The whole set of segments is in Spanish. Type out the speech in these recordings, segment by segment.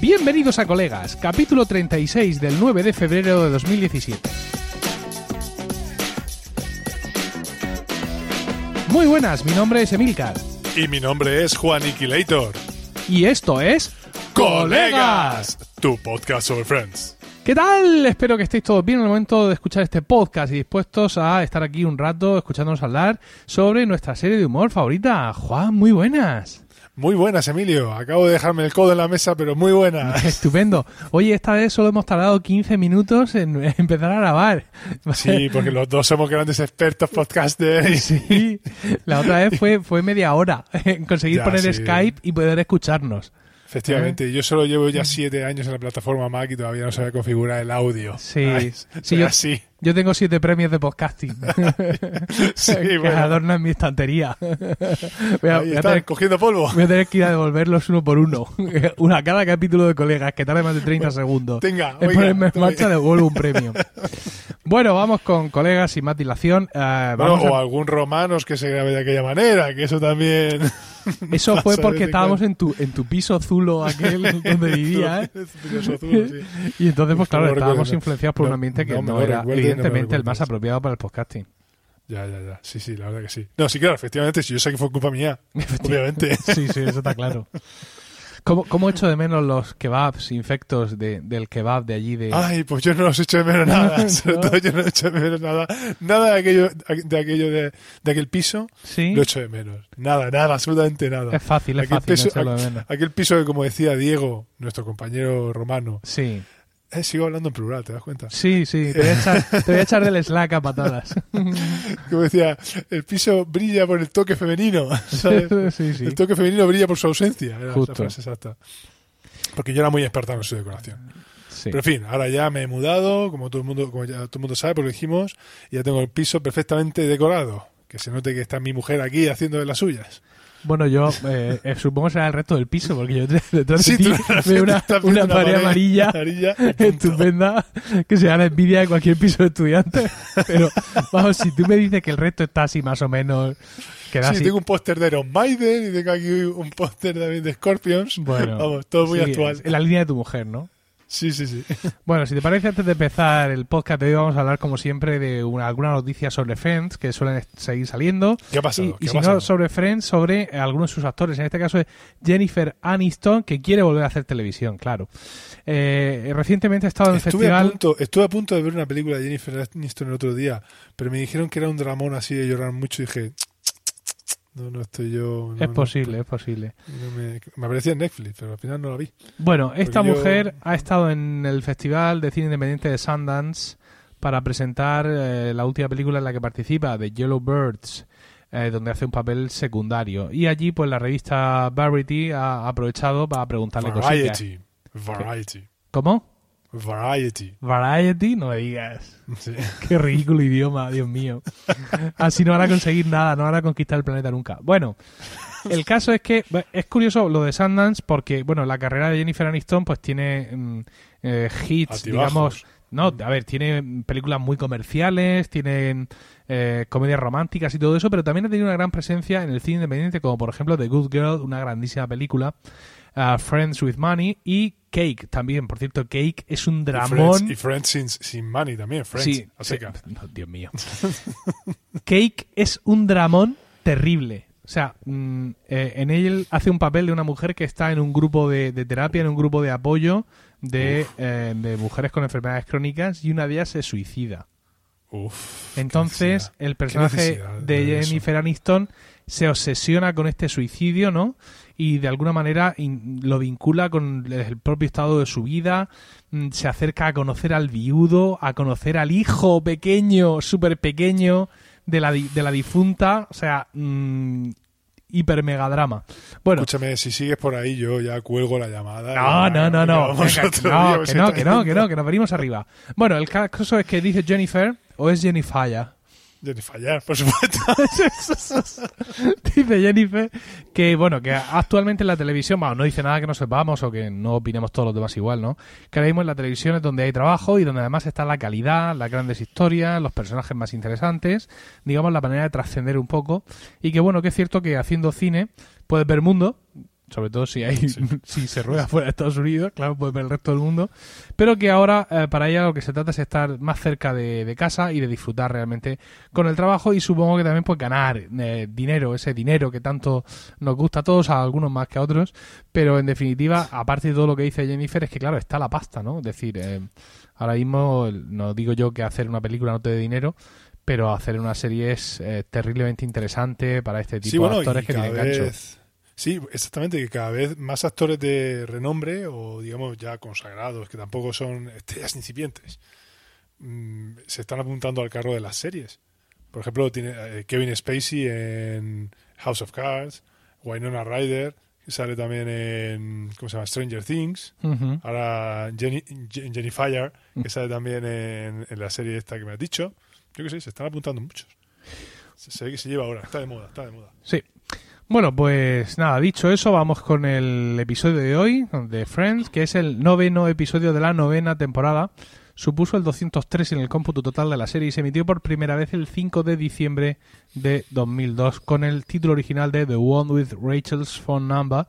Bienvenidos a Colegas, capítulo 36 del 9 de febrero de 2017. Muy buenas, mi nombre es Emilcar. Y mi nombre es Juan Iquilator. Y esto es... ¡Colegas! Tu podcast sobre Friends. ¿Qué tal? Espero que estéis todos bien en el momento de escuchar este podcast y dispuestos a estar aquí un rato escuchándonos hablar sobre nuestra serie de humor favorita. Juan, muy buenas. Muy buenas, Emilio. Acabo de dejarme el codo en la mesa, pero muy buenas. Estupendo. Oye, esta vez solo hemos tardado 15 minutos en empezar a grabar. Sí, porque los dos somos grandes expertos podcasters. Sí, la otra vez fue, fue media hora en conseguir Ya, poner sí. Skype y poder escucharnos. Efectivamente, yo solo llevo ya siete años en la plataforma Mac y todavía no sabe configurar el audio. Sí, Ay, sí, yo- así. Yo tengo siete premios de podcasting Sí, que bueno. adornan mi estantería. Voy a, Ahí voy a están, tener, cogiendo polvo. voy a tener que ir a devolverlos uno por uno. Una cada capítulo de colegas que tarde más de 30 segundos. Tenga, en oiga, ponerme en marcha devuelvo un premio. Bueno, vamos con colegas sin más dilación. Eh, Bueno, vamos a- o algún romanos que se grabe de aquella manera, que eso también. Eso fue porque estábamos en tu, en tu piso zulo aquel donde vivía, ¿eh? Y entonces, pues claro, estábamos influenciados por un ambiente que no era, evidentemente, el más apropiado para el podcasting. Ya, ya, ya. Sí, sí, la verdad que sí. No, sí, claro, efectivamente, si yo sé que fue culpa mía. Obviamente. Sí, sí, eso está claro. ¿Cómo, cómo echo de menos los kebabs infectos de, del kebab de allí de... Ay, pues yo no los echo de menos nada. Sobre ¿No? todo yo no echo de menos nada. Nada de aquello, de aquello de, de aquel piso, sí, lo echo de menos. Nada, nada, absolutamente nada. es fácil, es aquel fácil piso- de menos. Aquel piso que, como decía Diego, nuestro compañero romano, Sí, eh, sigo hablando en plural, ¿te das cuenta? sí, sí, te voy a echar, te voy a echar del slack a patadas. Como decía, el piso brilla por el toque femenino. ¿sabes? sí, sí. El toque femenino brilla por su ausencia. Era Justo. la frase exacta. Porque yo era muy experta en su decoración. sí. Pero en fin, ahora ya me he mudado, como todo el mundo, como ya todo el mundo sabe, porque lo dijimos, y ya tengo el piso perfectamente decorado. Que se note que está mi mujer aquí haciendo de las suyas. Bueno, yo eh, eh, supongo que será el resto del piso, porque yo detrás de ti veo una, una viendo pared amarilla amarilla estupenda que se da la envidia de cualquier piso de estudiantes. Pero vamos, si tú me dices que el resto está así más o menos, queda Sí, así. tengo un póster de Iron Maiden y tengo aquí un póster también de Scorpions. Bueno, Vamos, todo muy sí, actual. En la línea de tu mujer, ¿no? Sí, sí, sí. Bueno, si te parece, antes de empezar el podcast de hoy vamos a hablar, como siempre, de una, alguna noticia sobre Friends que suelen seguir saliendo. ¿Qué ha pasado? Y, ¿Qué y ha si no pasado? sobre Friends, sobre algunos de sus actores. En este caso es Jennifer Aniston, que quiere volver a hacer televisión, claro. Eh, recientemente ha estado en el a, festival... punto, estuve a punto de ver una película de Jennifer Aniston el otro día, pero me dijeron que era un dramón así de llorar mucho y dije, no, no estoy yo. no, Es no, posible, es posible. me, me aparecía en Netflix, pero al final no la vi. Bueno, esta mujer ha estado en el Festival de Cine Independiente de Sundance para presentar eh, la última película en la que participa, de Yellow Birds, eh, donde hace un papel secundario. Y allí, pues la revista Variety ha aprovechado para preguntarle. Variety. Variety. ¿Cómo? Variety. Variety, no me digas. Sí. Qué ridículo idioma, Dios mío. Así no van a conseguir nada, no van a conquistar el planeta nunca. Bueno, el caso es que es curioso lo de Sundance porque, bueno, la carrera de Jennifer Aniston pues tiene mm, eh, hits, digamos... No, a ver, tiene películas muy comerciales, tienen eh, comedias románticas y todo eso, pero también ha tenido una gran presencia en el cine independiente, como por ejemplo The Good Girl, una grandísima película, uh, Friends with Money y Cake también. Por cierto, Cake es un dramón. Friends, y Friends sin, sin money también. Friends. Sí. No, Dios mío. Cake es un dramón terrible. O sea, mm, eh, en él hace un papel de una mujer que está en un grupo de, de terapia, en un grupo de apoyo de, eh, de mujeres con enfermedades crónicas y una de ellas se suicida. Uf. Entonces, el personaje de. Jennifer Aniston se obsesiona con este suicidio, ¿no? Y de alguna manera in- lo vincula con el propio estado de su vida, mm, se acerca a conocer al viudo, a conocer al hijo pequeño, súper pequeño de la, de la difunta, o sea, mm, hiper megadrama. Bueno, Escúchame, si sigues por ahí, yo ya cuelgo la llamada. no, no, no, no. Venga, no, que no, que no, que no, que nos venimos arriba. Bueno, el caso es que dice Jennifer o es Jennifer. Jennifer, ya, por supuesto. dice Jennifer que bueno que actualmente en la televisión bueno, no dice nada que no sepamos o que no opinemos todos los demás igual no que en la televisión es donde hay trabajo y donde además está la calidad las grandes historias los personajes más interesantes digamos la manera de trascender un poco y que bueno que es cierto que haciendo cine puedes ver mundo sobre todo si hay si se rueda fuera de Estados Unidos, claro, puede ver el resto del mundo, pero que ahora eh, para ella lo que se trata es estar más cerca de, de, casa y de disfrutar realmente con el trabajo y supongo que también pues ganar eh, dinero, ese dinero que tanto nos gusta a todos, a algunos más que a otros, pero en definitiva, aparte de todo lo que dice Jennifer, es que claro, está la pasta, ¿no? Es decir, eh, ahora mismo no digo yo que hacer una película no te dé dinero, pero hacer una serie es eh, terriblemente interesante para este tipo sí, bueno, de actores que tienen gancho. Vez, sí, exactamente, que cada vez más actores de renombre o digamos ya consagrados, que tampoco son estrellas incipientes, mmm, se están apuntando al carro de las series. Por ejemplo, tiene eh, Kevin Spacey en House of Cards, Winona Ryder, que sale también en ¿cómo se llama? Stranger Things. Uh -huh. Ahora Jenny, Jenny Fire, que sale también en, en la serie esta que me has dicho. Yo qué sé, se están apuntando muchos. Se, se, ve que se lleva ahora, está de moda, está de moda. Sí. Bueno, pues nada, dicho eso, vamos con el episodio de hoy de Friends, que es el noveno episodio de la novena temporada. Supuso el 203 en el cómputo total de la serie y se emitió por primera vez el 5 de diciembre de 2002 con el título original de The One with Rachel's Phone Number.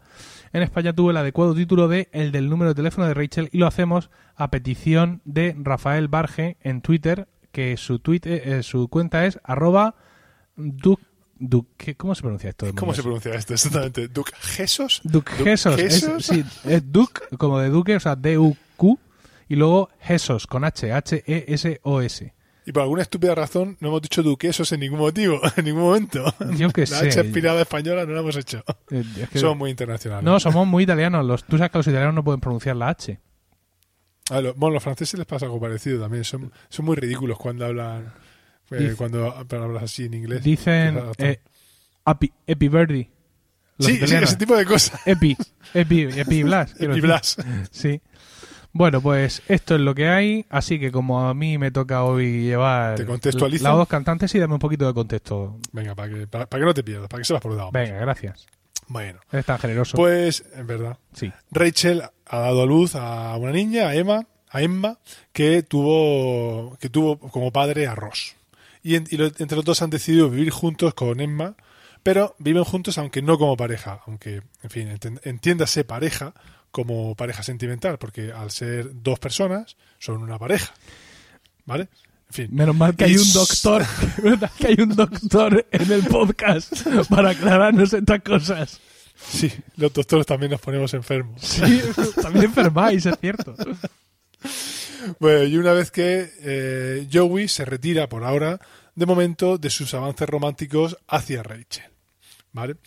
En España tuvo el adecuado título de El del número de teléfono de Rachel y lo hacemos a petición de Rafael Barge en Twitter que su tweet, eh, su cuenta es arroba duc, ¿cómo se pronuncia esto? ¿Cómo se pronuncia esto exactamente? ¿Duc Gesos? Duc Gesos, es, sí, es Duc como de Duque, o sea, D-U-Q y luego Gesos con H, H-E-S-O-S. Y por alguna estúpida razón no hemos dicho duquesos en ningún motivo, en ningún momento. Yo que la sé. H expirada española no la hemos hecho. Es que... Somos muy internacionales. No, somos muy italianos. Los, tú sabes que los italianos no pueden pronunciar la H. A lo, bueno, los franceses les pasa algo parecido también. Son, son muy ridículos cuando hablan eh, Dice, cuando hablas así en inglés. Dicen eh, epi, epi Verdi. Sí, sí, ese tipo de cosas. Epi, epi, epi Blas. epi Blas. Sí. Bueno, pues esto es lo que hay, así que como a mí me toca hoy llevar ¿Te contextualizo? las dos cantantes y dame un poquito de contexto. Venga, para que, para, para que no te pierdas, para que sepas por dónde. Venga, gracias. Bueno. Eres tan generoso. Pues, en verdad. Sí. Rachel ha dado a luz a una niña, a Emma, a Emma, que tuvo, que tuvo como padre a Ross. Y, en, y lo, entre los dos han decidido vivir juntos con Emma, pero viven juntos aunque no como pareja, aunque, en fin, entiéndase pareja como pareja sentimental, porque al ser dos personas son una pareja. ¿Vale? En fin. Menos mal que hay un doctor, que hay un doctor en el podcast para aclararnos estas cosas. Sí, los doctores también nos ponemos enfermos. Sí, también enfermáis, es cierto. Bueno, y una vez que eh, Joey se retira por ahora, de momento, de sus avances románticos hacia Rachel. ¿Vale?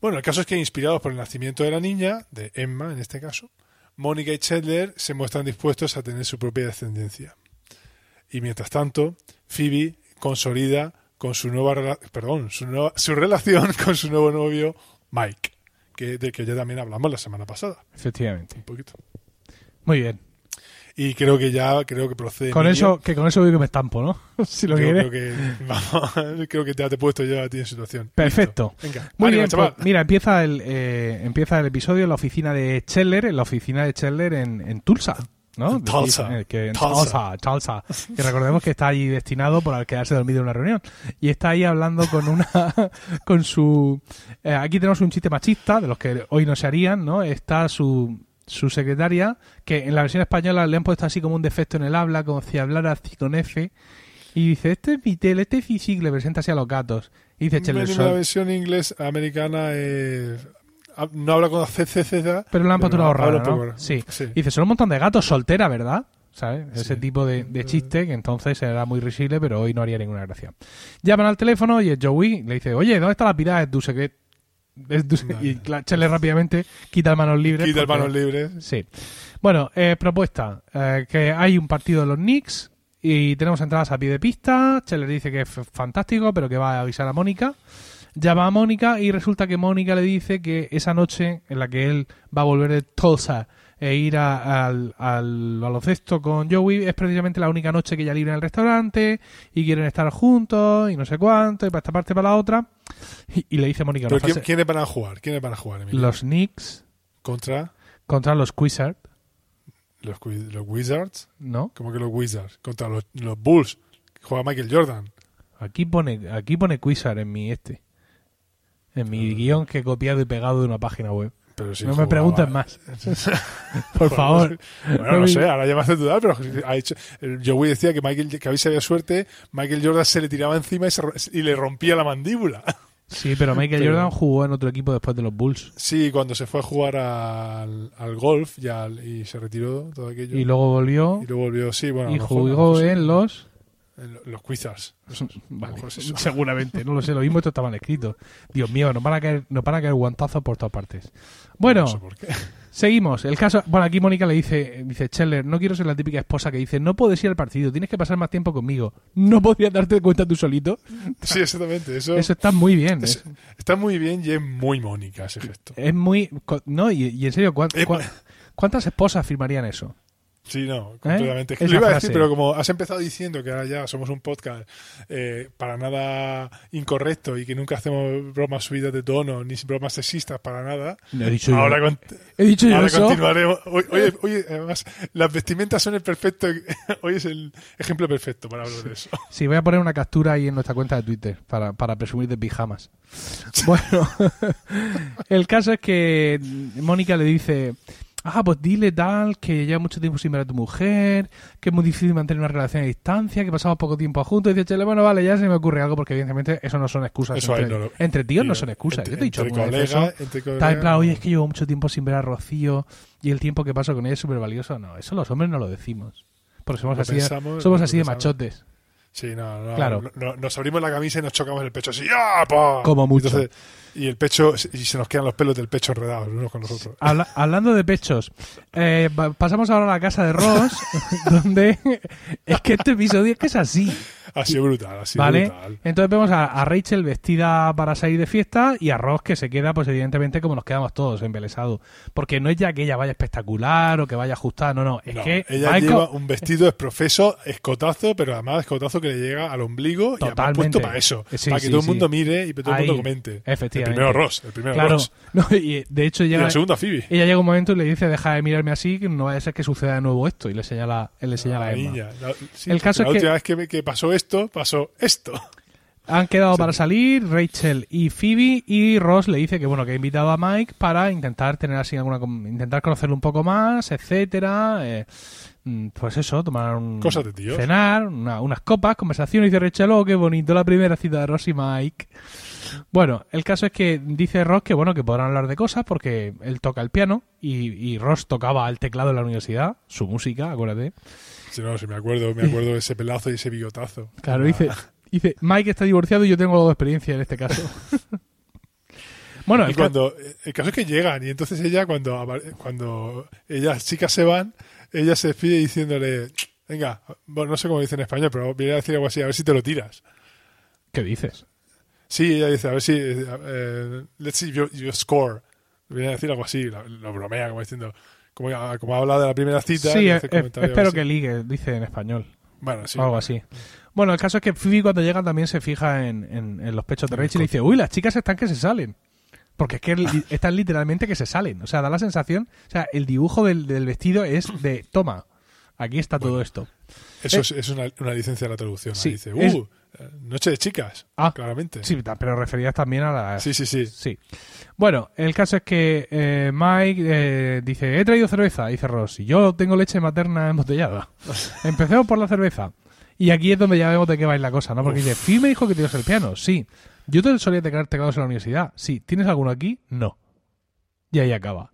Bueno, el caso es que, inspirados por el nacimiento de la niña, de Emma en este caso, Mónica y Chandler se muestran dispuestos a tener su propia descendencia. Y mientras tanto, Phoebe consolida con su nueva perdón, su, nueva, su relación con su nuevo novio, Mike, que, de que ya también hablamos la semana pasada. Efectivamente. Un poquito. Muy bien. Y creo que ya, creo que procede. Con eso, que con eso veo que me estampo, ¿no? si lo creo, quieres. Creo que, vamos, creo que ya te he puesto yo a ti en situación. Perfecto. Venga, Muy ánimo, bien, chaval. pues, mira, empieza el, eh, empieza el episodio en la oficina de Chandler, en la oficina de Chandler en, en Tulsa. ¿no? Tulsa. Eh, que, Tulsa. Tulsa, Tulsa. Que recordemos que está allí destinado por al quedarse dormido en una reunión. Y está ahí hablando con una, con su, eh, aquí tenemos un chiste machista, de los que hoy no se harían, ¿no? Está su, su secretaria, que en la versión española le han puesto así como un defecto en el habla, como si hablara así con F. Y dice, este es Vitel, este es Physique, le presenta así a los gatos. Y dice Chandler, la versión inglés americana es no habla con CCZ. Pero le han puesto una rara, ¿no? Sí. sí. Dice, son un montón de gatos soltera, ¿verdad? ¿Sabes? Sí. Ese tipo de, de, chiste que entonces era muy risible, pero hoy no haría ninguna gracia. Llaman al teléfono y es Joey le dice, oye, ¿dónde está la pirata de tu secreto? Y Chele rápidamente quita el manos libres. Quita el manos libres. Sí. Bueno, eh, propuesta. Eh, que hay un partido de los Knicks y tenemos entradas a pie de pista. Chele dice que es fantástico, pero que va a avisar a Mónica llama a Mónica y resulta que Mónica le dice que esa noche en la que él va a volver de Tulsa e ir a, al, al baloncesto con Joey. Es precisamente la única noche que ella libre en el restaurante y quieren estar juntos y no sé cuánto y para esta parte para la otra. Y, y le dice Mónica ¿Pero ¿quién, ¿quiénes van a jugar? ¿quiénes van a jugar? Emilio? Los Knicks contra contra los Wizards. Los, los Wizards no como que los Wizards contra los, los Bulls juega Michael Jordan. Aquí pone aquí pone Wizard en mi este. En mi guion que he copiado y pegado de una página web. Pero no me jugaba. preguntes más. Por favor. Bueno, no sé, ahora ya me hace dudar, pero ha hecho, Joey decía que Michael que había suerte, Michael Jordan se le tiraba encima y, se y le rompía la mandíbula. Sí, pero Michael Pero- Jordan jugó en otro equipo después de los Bulls. Sí, cuando se fue a jugar al, al golf ya, al- y se retiró todo aquello. Y luego volvió Y luego volvió, sí, bueno. y jugó en los... Los. Vale, es eso. seguramente, no lo sé, lo mismo esto está mal escrito. Dios mío, nos van a caer, nos van a caer guantazos por todas partes. Bueno, No sé por qué. seguimos. El caso, bueno, aquí Mónica le dice, dice, Scheller, no quiero ser la típica esposa que dice, no puedes ir al partido, tienes que pasar más tiempo conmigo. ¿No podrías darte cuenta tú solito? Sí, exactamente. Eso, Eso está muy bien. es- Es, está muy bien y es muy Mónica ese gesto. es muy... No, y, y en serio, ¿cuán- Eh, cuán- ¿cuántas esposas firmarían eso? Sí, no, completamente. Es que Esa lo iba a decir, pero como has empezado diciendo que ahora ya somos un podcast eh, para nada incorrecto y que nunca hacemos bromas subidas de tono ni bromas sexistas para nada, No he dicho yo, con- he dicho yo ahora eso. continuaremos. Hoy, hoy- hoy, además, las vestimentas son el perfecto. Hoy es el ejemplo perfecto para hablar de eso. Sí, voy a poner una captura ahí en nuestra cuenta de Twitter para, para presumir de pijamas. Bueno, el caso es que Mónica le dice, ah, pues dile tal, que lleva mucho tiempo sin ver a tu mujer, que es muy difícil mantener una relación a distancia, que pasamos poco tiempo juntos. Y dice, Chele, bueno, vale, ya se me ocurre algo, porque evidentemente eso no son excusas. Eso entre, no lo- entre tíos no son excusas. entre- Yo te he dicho entre Está en colegas, plan, oye, no. es que llevo mucho tiempo sin ver a Rocío y el tiempo que paso con ella es súper valioso. No, eso los hombres no lo decimos. Porque somos Lo así, pensamos, somos así de machotes. Sí, no, no, Claro. no- no- nos abrimos la camisa y nos chocamos el pecho así. ¡ah, pa! Como mucho. Entonces, y el pecho, y se nos quedan los pelos del pecho enredados unos con los otros. Habla- hablando de pechos, eh, pasamos ahora a la casa de Ross, donde es que este episodio es que es así, Ha sido brutal, sido ¿vale? brutal. Entonces vemos a, a Rachel vestida para salir de fiesta y a Ross que se queda, pues evidentemente como nos quedamos todos, embelesados. Porque no es ya que ella vaya espectacular o que vaya ajustada, no, no, es No, que ella Michael- lleva un vestido profeso, escotazo, pero además escotazo que le llega al ombligo y además Totalmente. puesto para eso. Sí, para que sí, todo el sí. mundo mire y que todo el mundo comente. efectivamente. El primero Ross, el primero Claro, Ross. no, y de hecho Y llega, la segunda Phoebe. ella llega un momento y le dice, deja de mirarme así, que no vaya a ser que suceda de nuevo esto, y le señala, él le señala a La Emma. La- El caso la es que- última vez que, que pasó esto, pasó esto. Han quedado Sí. para salir Rachel y Phoebe y Ross le dice que bueno que ha invitado a Mike para intentar tener así alguna intentar conocerlo un poco más, etcétera. eh, pues eso, tomar un Cosas de tíos. cenar, una- unas copas, conversación y dice Rachel, oh qué bonito la primera cita de Ross y Mike. Bueno, el caso es que dice Ross que bueno que podrán hablar de cosas porque él toca el piano y, y Ross tocaba el teclado en la universidad, su música, acuérdate. Si no, si me acuerdo, me acuerdo de ese pelazo y ese bigotazo. Claro, Ah, dice, dice, Mike está divorciado y yo tengo algo de experiencia en este caso. bueno, y el ca- cuando el caso es que llegan y entonces ella cuando cuando ellas chicas se van ella se despide diciéndole venga bueno no sé cómo dice en español pero viene a decir algo así a ver si te lo tiras ¿qué dices? sí ella dice a ver si eh, let's see your, your score viene a decir algo así lo, lo bromea como diciendo como, como habla de la primera cita Sí, y eh, eh, espero que ligue, dice en español, bueno sí o algo así. Bueno, el caso es que Phoebe cuando llega también se fija en, en- en los pechos de Rachel y dice, uy, las chicas están que se salen. Porque es que li- están literalmente que se salen. O sea, da la sensación, o sea, el dibujo del, del vestido es de, toma, aquí está todo esto. eso es, es una, una licencia de la traducción Sí, dice uh eh, noche de chicas Ah, claramente Sí, pero referidas también a las... sí sí sí Sí. Bueno, el caso es que eh, Mike eh, dice, he traído cerveza, dice Ross, y yo tengo leche materna embotellada. Empecemos por la cerveza. Y aquí es donde ya vemos de qué va la cosa, ¿no? Porque Uf. dice, Phil me dijo que tienes el piano, sí. Yo te solía tener teclados en la universidad, sí. ¿Tienes alguno aquí? No. Y ahí acaba.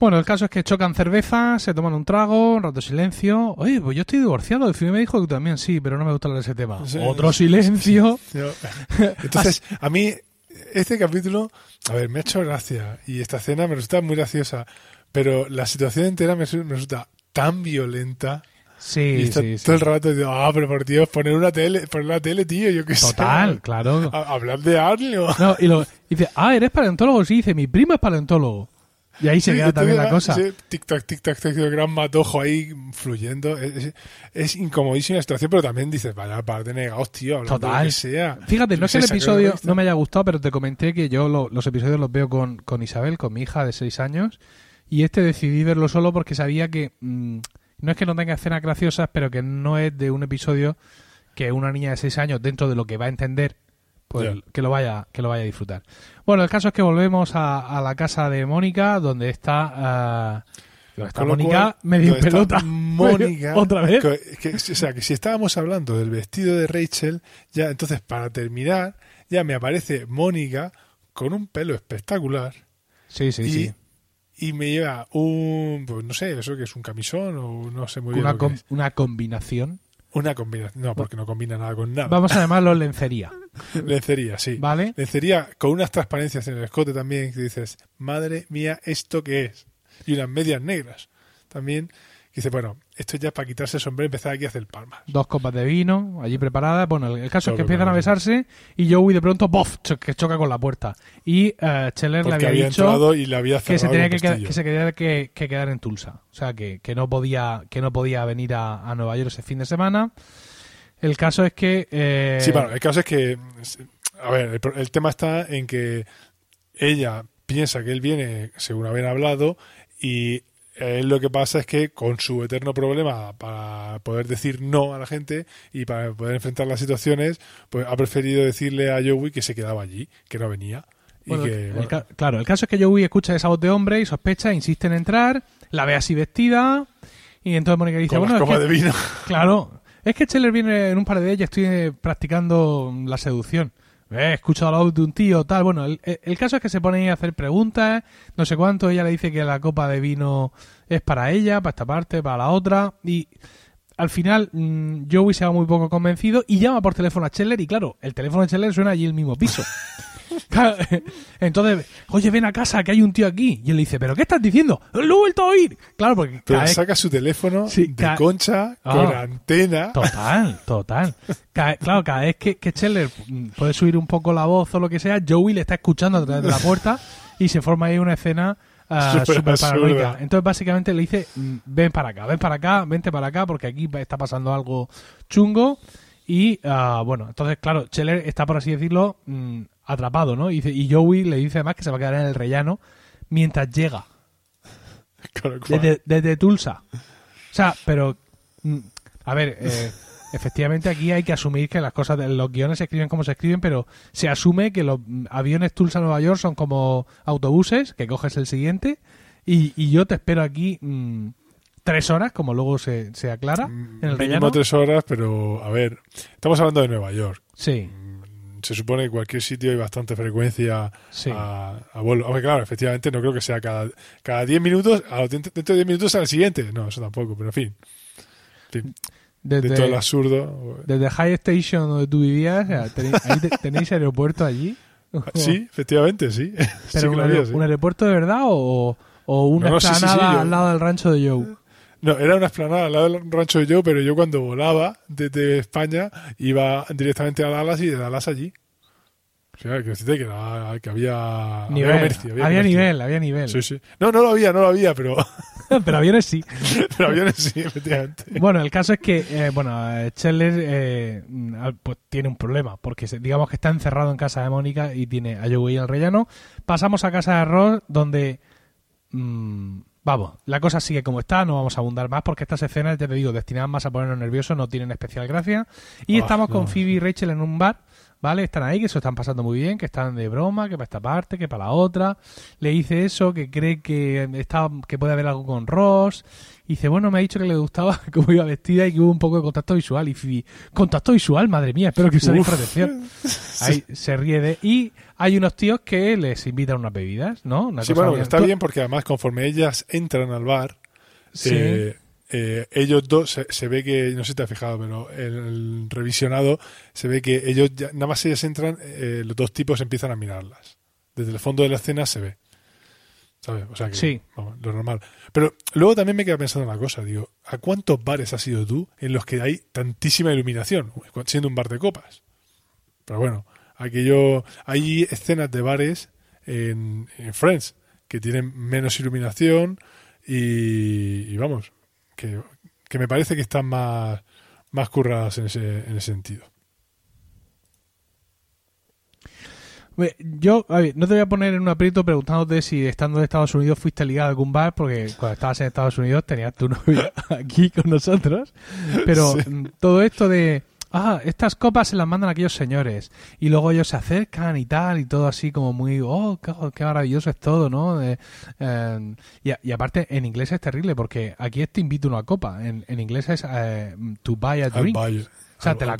Bueno, el caso es que chocan cerveza, se toman un trago, un rato de silencio. Oye, pues yo estoy divorciado. Y Phil me dijo que tú también sí, pero no me gusta hablar de ese tema. Sí. Otro silencio. Entonces, a mí, este capítulo, a ver, me ha hecho gracia y esta escena me resulta muy graciosa, pero la situación entera me resulta tan violenta y Sí, está sí, sí. todo el rato digo, ah, pero por Dios, poner una tele, poner la tele, tío, yo qué sé. Total, claro. Hablar de Arleo. No, y, lo, y dice, ah, eres paleontólogo. Sí, dice, mi primo es paleontólogo. Y ahí se Sí, queda también la cosa. Tic-tac, tic-tac, tic el gran matojo ahí fluyendo. Es, es- es incomodísima la situación, pero también dices, vaya, para de negados, tío, Total. que sea. Fíjate, no es que el episodio no me haya gustado, pero te comenté que yo lo- los episodios los veo con, con Isabel, con mi hija de 6 años, y este decidí verlo solo porque sabía que mm, no es que no tenga escenas graciosas, pero que no es de un episodio que una niña de 6 años, dentro de lo que va a entender, pues que lo vaya que lo vaya a disfrutar. Bueno, el caso es que volvemos a, a la casa de Mónica, donde está, donde está Mónica medio pelota. Mónica. Otra vez. que- que- o sea, que si estábamos hablando del vestido de Rachel, ya entonces para terminar, ya me aparece Mónica con un pelo espectacular Sí, sí, y, sí. Y me lleva un, pues no sé, eso que es un camisón o no sé muy bien. Una, lo que com- es. una combinación. Una combinación. No, porque no combina nada con nada. Vamos a llamarlo lencería, Lencería, sí. ¿vale? Lencería con unas transparencias en el escote también que dices, madre mía, ¿esto qué es? Y unas medias negras también. Dice, bueno, esto ya es para quitarse el sombrero y empezar aquí a hacer palmas. Dos copas de vino allí preparadas. Bueno, el, el caso es que empiezan a besarse y Joey de pronto, ¡bof! que choca con la puerta. Y eh, Scheller le Porque había, había dicho y le había que se tenía que, que se tenía que, que quedar en Tulsa. O sea, que, que no podía que no podía venir a, a Nueva York ese fin de semana. El caso es que... eh, Sí, bueno, el caso es que, a ver, el, el tema está en que ella piensa que él viene según habían hablado y él lo que pasa es que con su eterno problema para poder decir no a la gente y para poder enfrentar las situaciones, pues ha preferido decirle a Joey que se quedaba allí, que no venía. Y bueno, que, bueno, claro, el caso es que Joey escucha esa voz de hombre y sospecha, insiste en entrar, la ve así vestida y entonces Mónica dice, con bueno, es que- de vino. Claro, es que Scheller viene en un par de ellas, estoy eh, practicando la seducción. Eh, he escuchado la voz de un tío, tal. Bueno, el, el caso es que se pone a hacer preguntas, no sé cuánto. Ella le dice que la copa de vino es para ella, para esta parte, para la otra. Y al final, mm, Joey se va muy poco convencido y llama por teléfono a Scheller. Y claro, el teléfono de Scheller suena allí el mismo piso. Entonces, oye, ven a casa, que hay un tío aquí. Y él le dice, ¿pero qué estás diciendo? ¡Lo he vuelto a oír! Claro, porque Pero vez- saca su teléfono Sí, de ca- concha Ah. con antena. Total, total. Claro, cada vez que, que Scheller puede subir un poco la voz o lo que sea, Joey le está escuchando a través de la puerta y se forma ahí una escena ah, Súper paranoica. Entonces, básicamente le dice, mm, ven para acá, ven para acá, vente para acá, porque aquí está pasando algo chungo. Y, ah, bueno, entonces, claro, Scheller está, por así decirlo, mm, atrapado, ¿no? Y, Joey le dice además que se va a quedar en el rellano mientras llega desde, desde Tulsa. O sea, pero. mm, A ver, eh, efectivamente aquí hay que asumir que las cosas, de, los guiones se escriben como se escriben, pero se asume que los mm, aviones Tulsa-Nueva York son como autobuses, que coges el siguiente, y, y yo te espero aquí mm, tres horas, como luego se, se aclara, en el Mínimo rellano. tres horas, pero a ver, estamos hablando de Nueva York. Sí, Se supone que cualquier sitio hay bastante frecuencia sí. a, a vuelo. Aunque claro, efectivamente no creo que sea cada, cada 10 minutos, a los- dentro de 10 minutos al siguiente. No, eso tampoco, pero en fin. En fin, Desde, dentro del absurdo. desde High Station donde tú vivías, tenéis, ahí te- tenéis aeropuerto allí. Sí, efectivamente, sí. sí ¿Pero que un, lo había, aer- sí. un aeropuerto de verdad o, o una No, no, al lado del rancho de Joe? No, era una esplanada al lado del rancho de Joe, pero yo cuando volaba desde España iba directamente a Dallas y de Dallas allí. O sea, que decirte que, era- que había, Nivel. había comercio. Había, comercio. nivel, había nivel. Sí, sí. No, no lo había, no lo había, pero, Pero aviones sí. pero aviones sí, efectivamente. Bueno, el caso es que, eh, bueno, Scheller eh, al- pues, tiene un problema, porque digamos que está encerrado en casa de Mónica y tiene a Joey el rellano. Pasamos a casa de Ross, donde, mm, vamos, la cosa sigue como está, no vamos a abundar más, porque estas escenas, ya te digo, destinadas más a ponernos nerviosos, no tienen especial gracia. Y Ah, estamos con. Phoebe y Rachel en un bar, ¿vale? Están ahí, que se lo están pasando muy bien, que están de broma, que para esta parte, que para la otra. Le dice eso, que cree que, está, que puede haber algo con Ross. Y dice, bueno, me ha dicho que le gustaba cómo iba vestida y que hubo un poco de contacto visual. Y Phoebe, contacto visual, madre mía, espero que uséis protección. Ahí se ríe de... Y hay unos tíos que les invitan unas bebidas, ¿no? Una Sí, cosa bueno, está bien porque además conforme ellas entran al bar, Sí. eh, eh, ellos dos, se, se ve que, no sé si te has fijado, pero el, el revisionado se ve que ellos, ya- nada más ellas entran, eh, los dos tipos empiezan a mirarlas. Desde el fondo de la escena se ve. ¿Sabes? O sea que, Sí. vamos, lo normal. Pero luego también me queda pensando una cosa, digo, ¿a cuántos bares has ido tú en los que hay tantísima iluminación, siendo un bar de copas? Pero bueno, aquello, hay escenas de bares en, en Friends que tienen menos iluminación y, y vamos, que, que me parece que están más, más curradas en ese, en ese sentido. Yo, a ver, no te voy a poner en un aprieto preguntándote si estando en Estados Unidos fuiste ligado a algún bar, porque cuando estabas en Estados Unidos tenías tu novia aquí con nosotros. Pero Sí. todo esto de, ah, estas copas se las mandan aquellos señores. Y luego ellos se acercan y tal, y todo así como muy, oh, qué, qué maravilloso es todo, ¿no? Eh, eh, y, a- y aparte, en inglés es terrible, porque aquí es te invito a una copa. En, en inglés es eh, to buy a drink. O sea, te la.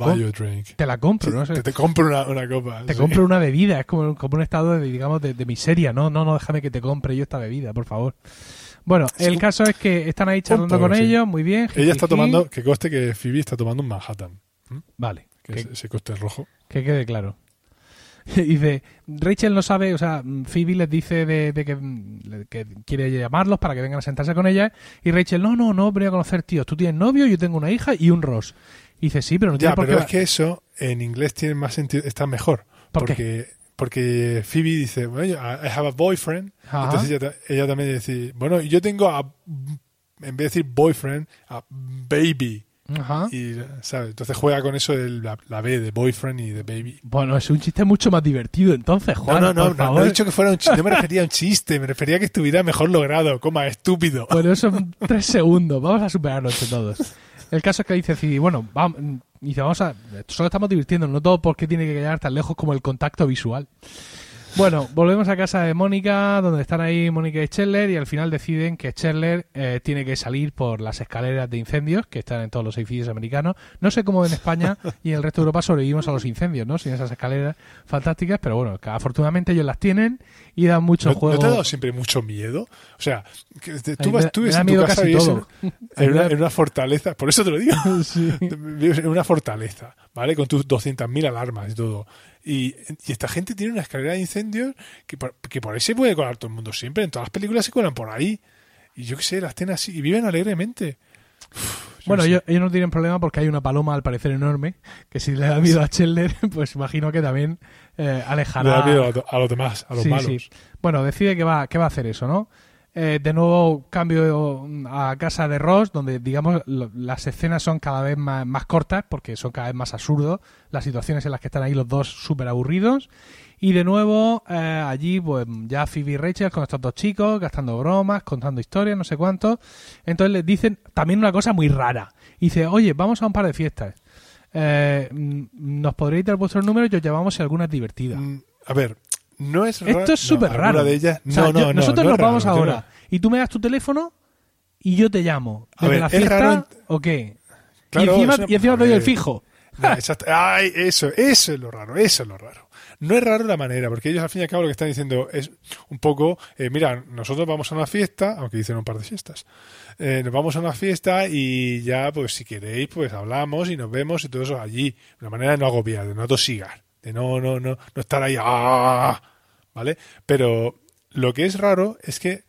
Te la compro, ¿no? Te, te compro una, una copa. Te sí. compro una bebida, es como, como un estado de, digamos, de, de miseria, ¿no? No, no, déjame que te compre yo esta bebida, por favor. Bueno, el caso es que están ahí charlando con sí. ellos, muy bien. Ella está tomando, que coste que Phoebe está tomando un Manhattan, Vale, que que, es ese coste rojo. que quede claro. dice, Rachel no sabe, o sea, Phoebe les dice de, de que, mm, que quiere llamarlos para que vengan a sentarse con ella y Rachel, no, no, no, voy a conocer tíos, tú tienes novio, yo tengo una hija y un Ross. Y dice, sí, pero no tiene Ya, por pero qué... es que eso en inglés tiene más sentido, está mejor. ¿Por porque, porque Phoebe dice, bueno, I have a boyfriend. Ajá. Entonces ella, ella también dice, bueno, yo tengo a, en vez de decir boyfriend, a baby. Ajá. Y, ¿sabes? Entonces juega con eso de la, la B de boyfriend y de baby. Bueno, es un chiste mucho más divertido entonces, Juan, no, no, no, por no, no favor. he dicho que fuera un chiste, no me refería a un chiste, me refería a que estuviera mejor logrado, coma, estúpido. Bueno, son tres segundos. Vamos a superarlo entre todos. El caso es que dice Phoebe, bueno, vamos, dice, vamos a, solo estamos divirtiendo, no todo porque tiene que quedar tan lejos como el contacto visual. Bueno, volvemos a casa de Mónica, donde están ahí Mónica y Chandler, y al final deciden que Chandler eh, tiene que salir por las escaleras de incendios que están en todos los edificios americanos. No sé cómo en España y en el resto de Europa sobrevivimos a los incendios, ¿no? Sin esas escaleras fantásticas, pero bueno, que afortunadamente ellos las tienen y dan mucho ¿No, juego. ¿No te ha dado siempre mucho miedo? O sea, que te- tú, vas, tú ves en tu casa y todo. en, en una, en una fortaleza, por eso te lo digo, Sí. vives en una fortaleza, ¿vale? Con tus 200.000 alarmas y todo. Y, y esta gente tiene una escalera de incendios que por, que por ahí se puede colar todo el mundo siempre. En todas las películas se colan por ahí. Y yo qué sé, las tienen así y viven alegremente. Uf, yo Bueno, qué sé. ellos, ellos no tienen problema porque hay una paloma al parecer enorme, que si le da miedo a Chandler, pues imagino que también eh, Le alejará. da miedo a, los demás, a los Sí, malos. sí. Bueno, decide que va, que va a hacer eso, ¿no? Eh, de nuevo cambio a casa de Ross, donde digamos las escenas son cada vez más, más cortas porque son cada vez más absurdos las situaciones en las que están ahí los dos súper aburridos. Y de nuevo eh, allí pues ya Phoebe y Rachel con estos dos chicos gastando bromas, contando historias, no sé cuánto. Entonces les dicen también una cosa muy rara. dice, oye, vamos a un par de fiestas. Eh, mm, ¿Nos podréis dar vuestros números y os llamamos si alguna es divertida? Mm, A ver, no es raro. Esto es súper raro. de ellas, O sea, no, no, yo- nosotros no nos vamos raro, ahora y tú me das tu teléfono y yo te llamo. ¿Desde ver, la es fiesta o qué? Claro, y encima, y encima doy el fijo. Exacto. Ay, eso, eso es lo raro, eso es lo raro. No es raro la manera, porque ellos al fin y al cabo lo que están diciendo es un poco, eh, mira, nosotros vamos a una fiesta, aunque dicen un par de fiestas, eh, nos vamos a una fiesta y ya, pues si queréis, pues hablamos y nos vemos y todo eso allí, de una manera de no agobiar, de no tosigar, de no, no, no, no estar ahí, ¡ah! ¿vale? Pero lo que es raro es que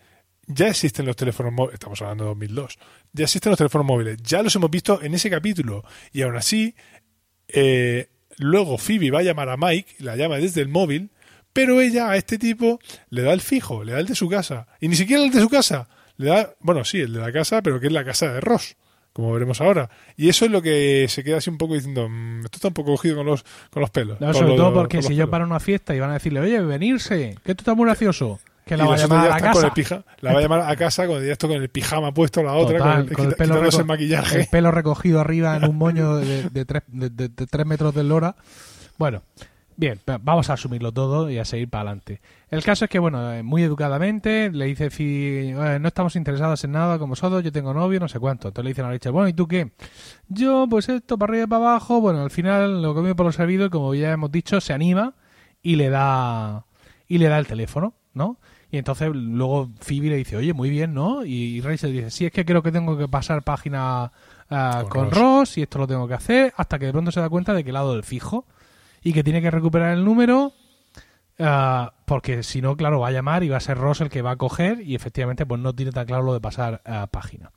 ya existen los teléfonos móviles, estamos hablando de 2002, ya existen los teléfonos móviles, ya los hemos visto en ese capítulo y aún así eh, luego Phoebe va a llamar a Mike, la llama desde el móvil, pero ella a este tipo le da el fijo, le da el de su casa. Y ni siquiera el de su casa, le da, bueno, sí, el de la casa, pero que es la casa de Ross, como veremos ahora. Y eso es lo que se queda así un poco diciendo, "Mm, esto está un poco cogido con los, con los pelos. No, con sobre los- todo con porque si yo pelos". paro una fiesta y van a decirle, oye, venirse, que esto está muy gracioso, que la Y va a llamar a con casa. pija- la va a llamar a casa ya esto con el pijama puesto la otra, Total, con el, con el pelo quitándose reco- el maquillaje. el pelo recogido arriba en un moño de, de, tres, de- de- de tres metros de lora. Bueno, bien, va- vamos a asumirlo todo y a seguir para adelante. El caso es que, bueno, eh, muy educadamente le dice Phoebe, "Eh, no estamos interesados en nada con vosotros, yo tengo novio, no sé cuánto. Entonces le dicen a Rachel, bueno, ¿y tú qué? Yo, pues esto, para arriba y para abajo, bueno, al final lo comido por lo servido y como ya hemos dicho, se anima y le da y le da el teléfono, ¿no? Y entonces luego Phoebe le dice, oye, muy bien, ¿no? Y Rachel dice, sí, es que creo que tengo que pasar página ah, Con con, Ross. Ross. y esto lo tengo que hacer, hasta que de pronto se da cuenta de que el lado del fijo y que tiene que recuperar el número ah, porque si no, claro, va a llamar y va a ser Ross el que va a coger y efectivamente pues no tiene tan claro lo de pasar a página.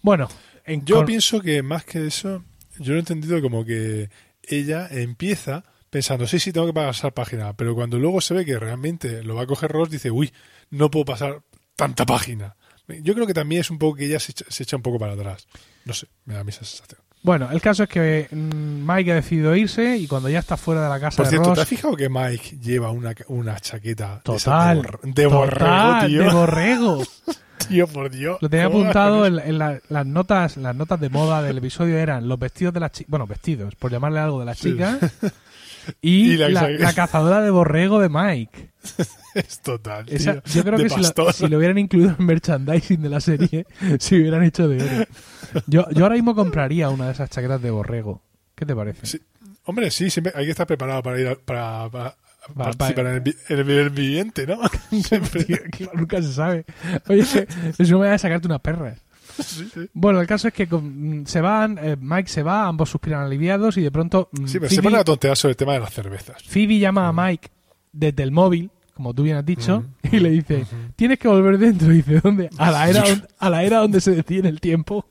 Bueno, en Yo con- pienso que más que eso, yo lo he entendido como que ella empieza pensando, sí, sí, tengo que pasar página, pero cuando luego se ve que realmente lo va a coger Ross, dice, uy, no puedo pasar tanta página. Yo creo que también es un poco que ella se echa, se echa un poco para atrás. No sé, me da esa sensación. Bueno, el caso es que mm, Mike ha decidido irse y cuando ya está fuera de la casa Por de cierto, Ross... ¿te has fijado que Mike lleva una, una chaqueta de Total, de, de borrego, total, tío? de borrego. tío, por Dios. Lo tenía ¿Cómo vas apuntado en, en la- las notas las notas de moda del episodio eran los vestidos de las chicas, bueno, vestidos, por llamarle algo de las Sí. chicas, y, Y la- la, la cazadora de borrego de Mike. Es total, tío. Esa- yo creo que si lo, pastor. si lo hubieran incluido en merchandising de la serie, se hubieran hecho de oro. Yo, yo ahora mismo compraría una de esas chaquetas de borrego. ¿Qué te parece? Sí. Hombre, sí, siempre hay que estar preparado para ir a, para, para participar en, el, en el viviente, ¿no? Siempre. Tío, claro, nunca se sabe. Oye, eso me va a sacarte unas perras. Sí, sí. Bueno, el caso es que con- se van, eh, Mike se va, ambos suspiran aliviados y de pronto mm, Sí, pero se Phoebe, pone a tontear sobre el tema de las cervezas. Phoebe llama a Mike desde el móvil, como tú bien has dicho, y le dice, tienes que volver dentro. Y dice, ¿dónde? A la era, a la era donde se detiene el tiempo.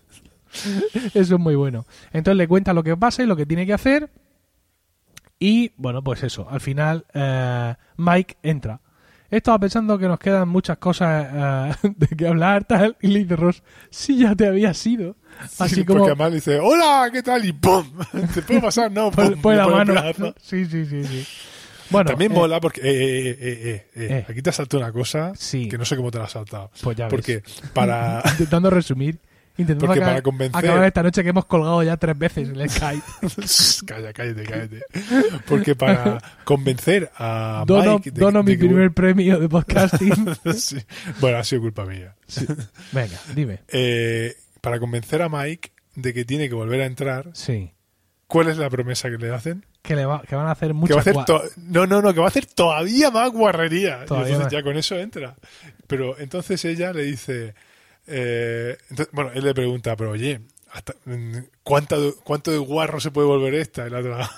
Eso es muy bueno. Entonces le cuenta lo que pasa y lo que tiene que hacer. Y bueno, pues eso, al final eh, Mike entra. He estado pensando que nos quedan muchas cosas eh, de que hablar, tal, y le dice Ross, sí, ya te había sido. Así Sí, como Porque además dice, hola, ¿qué tal? Y ¡pum! ¿Te puedo pasar? No, por, ¡pum! por Le la mano. Sí, sí, sí, sí. Bueno, También eh, mola porque, eh, eh, aquí te ha saltado una cosa Sí. que no sé cómo te la ha saltado. Pues ya ves. Porque para, intentando resumir, intentando Porque acabar, para convencer- acabar esta noche que hemos colgado ya tres veces el Skype. Calla, cállate, cállate. Porque para convencer a Dono, Mike de- dono de mi primer premio de podcasting. Sí. Bueno, ha sido culpa mía. Sí. Venga, dime. Para convencer a Mike de que tiene que volver a entrar, Sí. ¿cuál es la promesa que le hacen? Que, le va- que van a hacer to- no, no, no, que va a hacer todavía más guarrería. Y entonces más. ya con eso entra. Pero entonces ella le dice, eh, entonces- bueno, él le pregunta, pero oye, hasta, ¿cuánta, ¿cuánto de guarro se puede volver esta? Y la otra,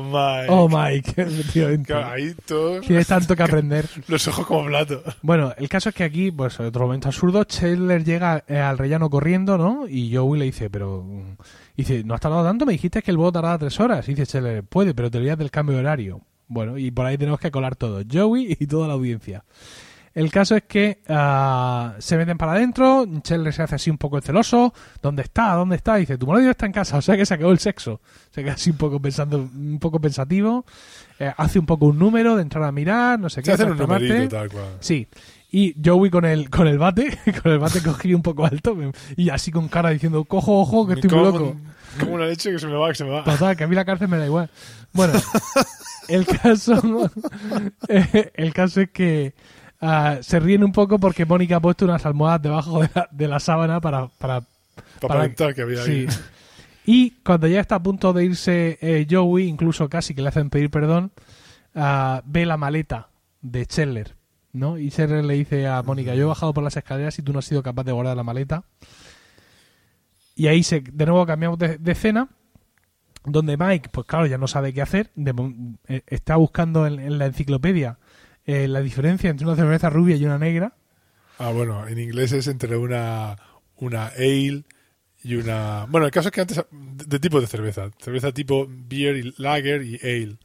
Mike. Oh, Mike, efectivamente. Ahí todos Tienes tanto que aprender. los ojos como platos. Bueno, el caso es que aquí, pues otro momento absurdo, Chandler llega eh, al rellano corriendo, ¿no? Y Joey le dice, pero... Dice, ¿no has tardado tanto? Me dijiste que el vuelo tardaba tres horas. Y dice Chandler, puede, pero te olvidas del cambio de horario. Bueno, y por ahí tenemos que colar todo. Joey y toda la audiencia. El caso es que ah, se meten para adentro, Chandler se hace así un poco el celoso. ¿Dónde está? ¿Dónde está? dice, tu marido está en casa, o sea que se acabó el sexo. Se queda así un poco pensando, un poco pensativo. Eh, hace un poco un número de entrar a mirar, no sé Se qué. hacen un numerito tal cual. Sí. Y Joey con el, con el bate, con el bate cogido un poco alto, y así con cara diciendo, cojo, ojo, que estoy muy loco. Como una leche que se me va, que se me va. Total, que a mí la cárcel me da igual. Bueno, el caso, eh, el caso es que ah, se ríen un poco porque Mónica ha puesto unas almohadas debajo de la, de la sábana para, para, Para que había sí. ahí. Y cuando ya está a punto de irse eh, Joey, incluso casi que le hacen pedir perdón, ah, ve la maleta de Chandler, ¿no? Y Chandler le dice a Mónica, yo he bajado por las escaleras y tú no has sido capaz de guardar la maleta. Y ahí se, de nuevo cambiamos de, de escena, donde Mike, pues claro, ya no sabe qué hacer, de eh, está buscando en, en la enciclopedia eh, la diferencia entre una cerveza rubia y una negra. Ah, bueno, en inglés es entre una, una ale y una... Bueno, el caso es que antes... De, de tipo de cerveza. Cerveza tipo beer y lager y ale.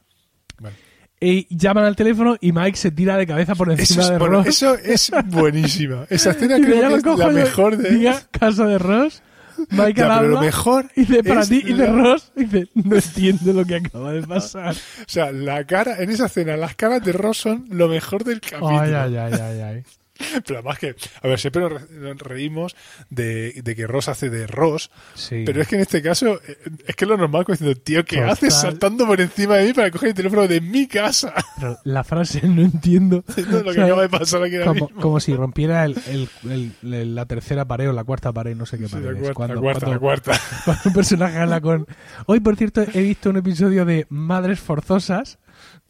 Bueno, Y llaman al teléfono y Mike se tira de cabeza por encima es, de bueno, Ross. eso es buenísima. Esa escena creo que es la mejor de... Diga, casa de Ross. Michael Ya, pero habla, lo mejor y dice, para ti, y de la- Ross, y dice, no entiendo lo que acaba de pasar. O sea, la cara... En esa escena, las caras de Ross son lo mejor del capítulo. Ay, ay, ay, ay, ay. Pero además que... A ver, siempre nos re- nos reímos de, de que Ross hace de Ross. Sí. Pero es que en este caso, eh, es que lo normal como diciendo, tío, ¿qué Total. haces saltando por encima de mí para coger el teléfono de mi casa? Pero la frase no entiendo. Lo que acaba de pasar aquí como, mismo. como si rompiera el, el- el- el- la tercera pared o la cuarta pared, no sé qué Sí, pared la es. cuarta, Cuando, la cuarta, cuando- la cuarta. cuando un personaje habla con... Hoy, por cierto, he visto un episodio de Madres Forzosas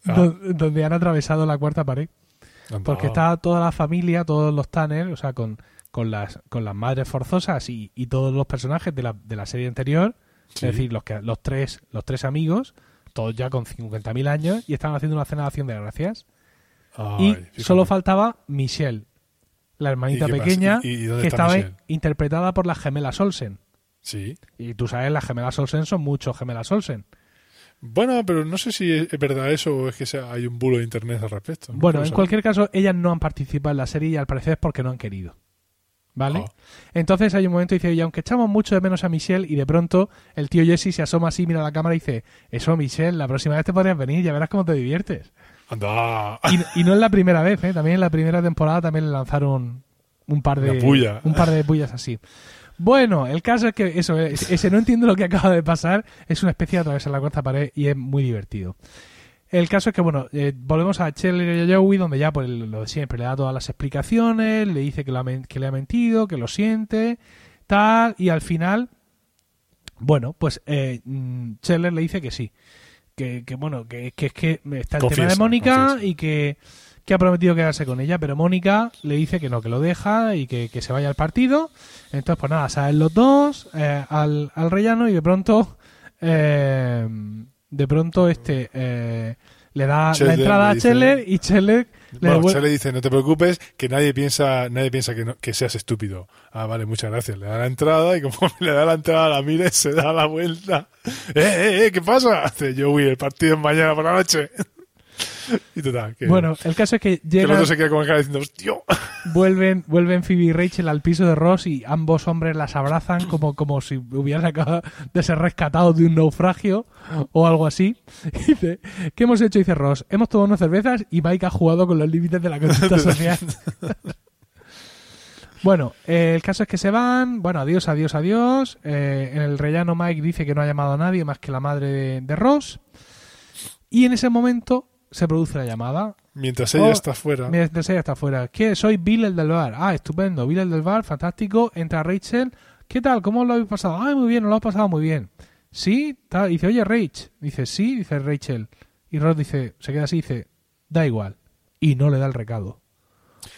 Ah. do- donde han atravesado la cuarta pared. Porque está toda la familia, todos los Tanner, o sea, con, con, las, con las madres forzosas y, y todos los personajes de la, de la serie anterior, Sí. es decir, los, que, los, tres, los tres amigos, todos ya con 50.000 años, y estaban haciendo una cena de acción de gracias. Ay, y solo faltaba Michelle, la hermanita pequeña, ¿Y- y dónde que estaba Michelle? interpretada por las gemelas Olsen. Sí. Y tú sabes, las gemelas Olsen son muchos gemelas Olsen. Bueno, pero no sé si es verdad eso o es que sea- hay un bulo de internet al respecto. No Bueno, quiero en saber. cualquier caso, ellas no han participado en la serie y al parecer es porque no han querido. ¿Vale? Ah. Entonces hay un momento y dice, y aunque echamos mucho de menos a Michelle, y de pronto el tío Jesse se asoma así, mira a la cámara y dice, eso Michelle, la próxima vez te podrías venir, ya verás cómo te diviertes. Anda. Y, y no es la primera vez, ¿eh? también en la primera temporada también le lanzaron un par de un par de pullas así. Bueno, el caso es que eso, es- ese no entiendo lo que acaba de pasar, es una especie de atravesar la cuarta pared y es muy divertido. El caso es que, bueno, eh, volvemos a Chandler y a Joey, donde ya, pues, lo de siempre, le da todas las explicaciones, le dice que, lo ha que le ha mentido, que lo siente, tal, y al final, bueno, pues eh, mm, Chandler le dice que sí. Que, que, bueno, que, que es que está el tema de Mónica confiesa. y que, que ha prometido quedarse con ella, pero Mónica le dice que no, que lo deja y que, que se vaya al partido. Entonces, pues nada, salen los dos eh, al, al rellano y de pronto, eh, de pronto este eh, le da la entrada a Chandler y Chandler le Bueno, se le dice, no te preocupes, que nadie piensa, nadie piensa que, no- que seas estúpido. Ah, vale, muchas gracias. Le da la entrada y como le da la entrada, la mira y se da la vuelta. ¡Eh, eh, eh! ¿Qué pasa? Hace Joey, el partido es mañana por la noche. Y total, que, Bueno, el caso es que que el otro se queda con el cara diciendo, ¡hostia! vuelven, vuelven Phoebe y Rachel al piso de Ross y ambos hombres las abrazan como, como si hubieran acabado de ser rescatados de un naufragio o algo así. Y dice, ¿qué hemos hecho? Dice Ross, hemos tomado unas cervezas y Mike ha jugado con los límites de la conducta social. Bueno, eh, el caso es que se van. Bueno, adiós, adiós, adiós. Eh, en el rellano Mike dice que no ha llamado a nadie más que la madre de, de Ross. Y en ese momento se produce la llamada. Mientras ella Oh, está fuera, Mientras ella está afuera. ¿Qué? Soy Bill el del bar. Ah, estupendo. Bill el del bar, fantástico. Entra Rachel. ¿Qué tal? ¿Cómo lo habéis pasado? Ay, muy bien, nos lo hemos pasado muy bien. ¿Sí? Tal. Dice, oye, Rach. Dice, sí, dice Rachel. Y Ross dice, se queda así, dice, da igual. Y no le da el recado.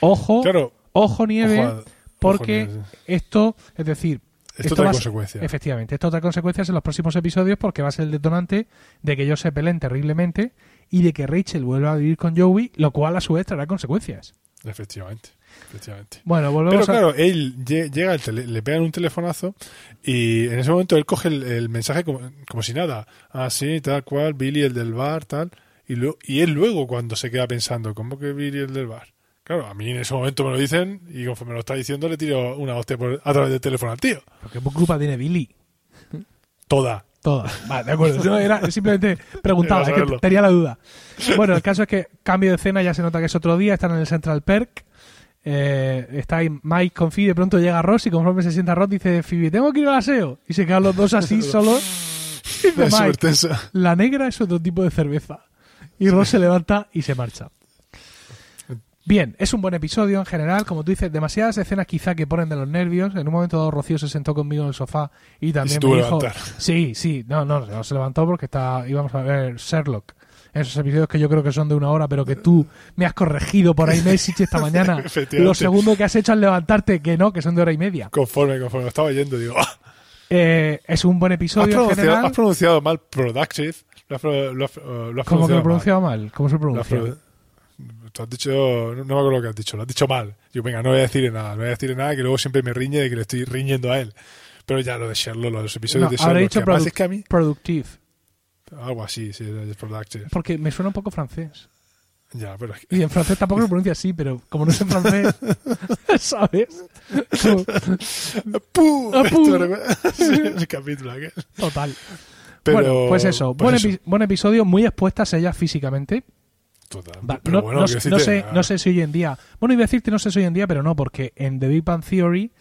Ojo, claro, ojo nieve, ojo a- porque ojo, nieve. esto, es decir, esto, va trae consecuencias. Efectivamente, esto trae consecuencias en los próximos episodios porque va a ser el detonante de que ellos se peleen terriblemente y de que Rachel vuelva a vivir con Joey, lo cual a su vez traerá consecuencias. Efectivamente, efectivamente. Bueno, Pero volvemos a... claro, él lle- llega, al tele- le pegan un telefonazo y en ese momento él coge el, el mensaje como, como si nada. Ah, sí, tal cual, Billy el del bar, tal. Y, lo- y él luego cuando se queda pensando, ¿cómo que Billy el del bar? Claro, a mí en ese momento me lo dicen y conforme me lo está diciendo le tiro una hostia por- a través del teléfono al tío. ¿qué culpa tiene Billy? Toda. Toda. Vale, de acuerdo. Yo era, simplemente preguntaba, es que tenía la duda. Bueno, el caso es que cambio de escena, ya se nota que es otro día, están en el Central Perk. Eh, está ahí Mike con Phoebe, de pronto llega Ross y conforme se sienta Ross dice Phoebe, tengo que ir al aseo. Y se quedan los dos así solos. Y dice Mike, la negra es otro tipo de cerveza. Y Ross se levanta y se marcha. Bien, es un buen episodio en general, como tú dices, demasiadas escenas quizá que ponen de los nervios. En un momento dado Rocío se sentó conmigo en el sofá y también me dijo... levantar. Sí, sí, no, no, no se levantó porque está, íbamos a ver Sherlock. Esos episodios que yo creo que son de una hora, pero que tú me has corregido por ahí Message esta mañana. Lo segundo que has hecho al levantarte, que no, que son de hora y media. Conforme, conforme lo estaba yendo, digo, ¡ah! Eh, es un buen has, episodio en pronunciado, general. has pronunciado mal productive. Lo has, lo has- lo has ¿Cómo que lo he pronunciado mal? ¿Cómo se has pronuncia? Tú has dicho, no, me acuerdo lo que has dicho, lo has dicho mal. Yo, venga, no voy a decir nada, no voy a decir nada, que luego siempre me riñe de que le estoy riñendo a él. Pero ya lo de Sherlock, los episodios No, de Sherlock, dicho que es que a mí, productive. algo así, sí, productive. Porque me suena un poco francés. Ya, pero es que, Y en francés tampoco lo pronuncia así, pero como no es en francés, ¿sabes? ¡Pum! El capítulo aquel. Total. Pero, bueno, pues eso. pues buen, eso. epi- buen episodio, muy expuestas ellas físicamente. Total. Va, Pero no, bueno, no- quiero no sé, ah, no sé si hoy en día. Bueno, iba a decirte no sé si hoy en día, pero no, porque en The Big Bang Theory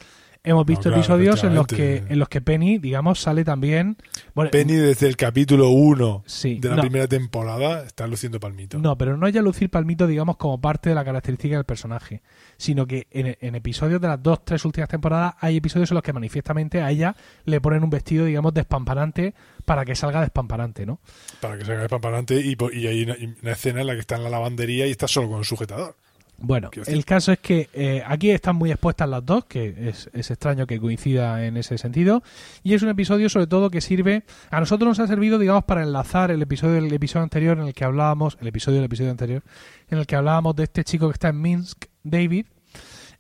hemos visto claro, episodios en los que en los que Penny, digamos, sale también. Bueno, Penny desde el capítulo 1 Sí, de la no. primera temporada está luciendo palmito. No, pero no ya lucir palmito, digamos, como parte de la característica del personaje, sino que en, en episodios de las dos, tres últimas temporadas hay episodios en los que manifiestamente a ella le ponen un vestido, digamos, despamparante para que salga despamparante, ¿no? Para que se haga espamparante y, hay una, escena en la que está en la lavandería y está solo con un sujetador. Bueno, el caso es que eh, aquí están muy expuestas las dos, que es, es extraño que coincida en ese sentido, y es un episodio sobre todo que sirve, a nosotros nos ha servido, digamos, para enlazar el episodio del episodio anterior en el que hablábamos, el episodio del episodio anterior, en el que hablábamos de este chico que está en Minsk, David,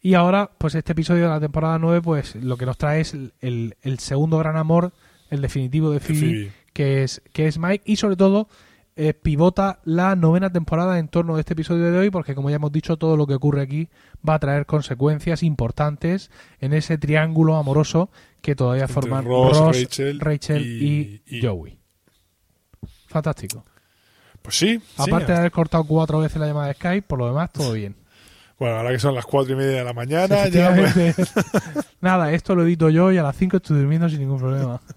y ahora, pues este episodio de la temporada 9, pues lo que nos trae es el, el- el segundo gran amor, el definitivo de Phoebe, Phoebe. que es, que es Mike, y sobre todo eh, pivota la novena temporada en torno a este episodio de hoy, porque como ya hemos dicho, todo lo que ocurre aquí va a traer consecuencias importantes en ese triángulo amoroso que todavía Entre forman Ross, Ross, Rachel Rachel y- Joey. Fantástico. Pues sí. sí, Aparte de haber cortado cuatro veces la llamada de Skype, por lo demás, todo bien. Bueno, ahora que son las cuatro y media de la mañana, ya. pues. Nada, esto lo edito yo y a las 5 estoy durmiendo sin ningún problema.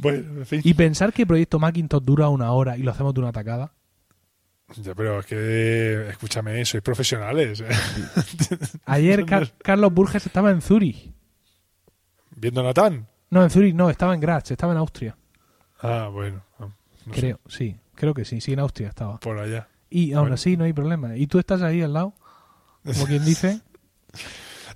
bueno, en fin. Y pensar que el proyecto Macintosh dura una hora y lo hacemos de una tacada. Ya, pero es que, escúchame, sois profesionales. ¿eh? Ayer Car- Carlos Burges estaba en Zurich. Viendo a Natán. No, en Zurich no, estaba en Graz, estaba en Austria. Ah, bueno. no sé, creo, sí, creo que sí, sí, en Austria estaba. por allá. Y aún Bueno. así no hay problema. Y tú estás ahí al lado, como quien dice.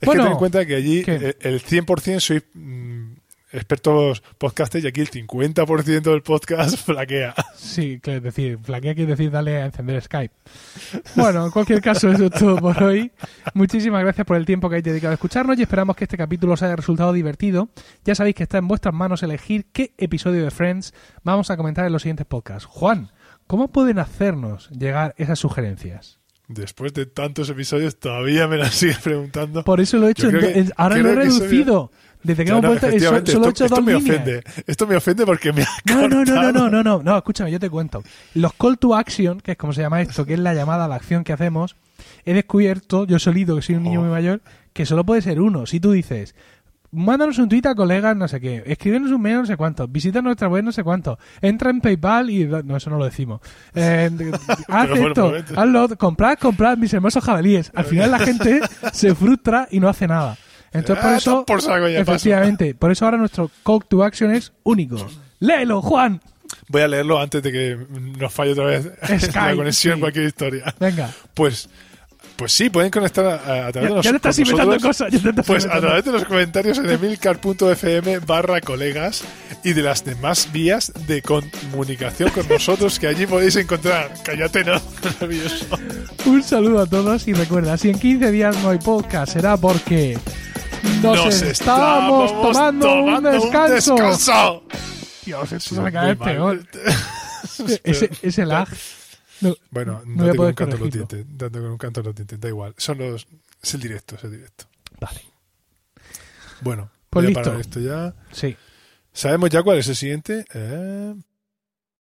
Es Bueno, que ten en cuenta que allí ¿qué? el 100% sois mm, expertos podcasters y aquí el 50% del podcast flaquea. Sí, que es decir, flaquea quiere decir dale a encender Skype. Bueno, en cualquier caso, eso es todo por hoy. Muchísimas gracias por el tiempo que hayáis dedicado a escucharnos y esperamos que este capítulo os haya resultado divertido. Ya sabéis que está en vuestras manos elegir qué episodio de Friends vamos a comentar en los siguientes podcasts. Juan, ¿cómo pueden hacernos llegar esas sugerencias? Después de tantos episodios todavía me las sigues preguntando. Por eso lo he hecho, que- ahora lo he reducido. Desde que hemos vuelto, eh, solo he hecho esto dos me líneas. ofende. Esto me ofende porque me No, no, no, no, no, no, no, no, escúchame, yo te cuento. Los call to action, que es como se llama esto, que es la llamada a la acción que hacemos, he descubierto, yo solito, que soy un niño Oh. muy mayor, que solo puede ser uno. Si tú dices, mándanos un tweet a colegas, no sé qué, escríbenos un mail, no sé cuánto, visita nuestra web, no sé cuánto, entra en PayPal y... No, eso no lo decimos. Eh, haz esto, hazlo, comprad, comprad mis hermosos jabalíes. Al final la gente se frustra y no hace nada. Entonces por Ah, eso... por saco ya paso. Efectivamente, por eso ahora nuestro call to action es único. ¡Léelo, Juan! Voy a leerlo antes de que nos falle otra vez Skype, la conexión, sí. cualquier historia. Venga. Pues, pues sí, pueden conectar a, a través Ya, de los, ya te estás inventando cosas. Ya te estás Pues a través de los comentarios en emilcar.fm barra colegas y de las demás vías de comunicación con nosotros que allí podéis encontrar. Cállate, no, maravilloso. Un saludo a todos y recuerda, si en 15 días no hay podcast será porque nos, estamos tomando, un descanso. descanso. Dios, esto se me cae peor. Ese, ese lag. No, Bueno, No no, voy a te con un canto a los dientes, dando con un canto a los dientes, da igual. Son los, es el directo, es el directo. Vale. Bueno, Pues voy a listo. parar esto ya. Sí. ¿Sabemos ya cuál es el siguiente? Eh,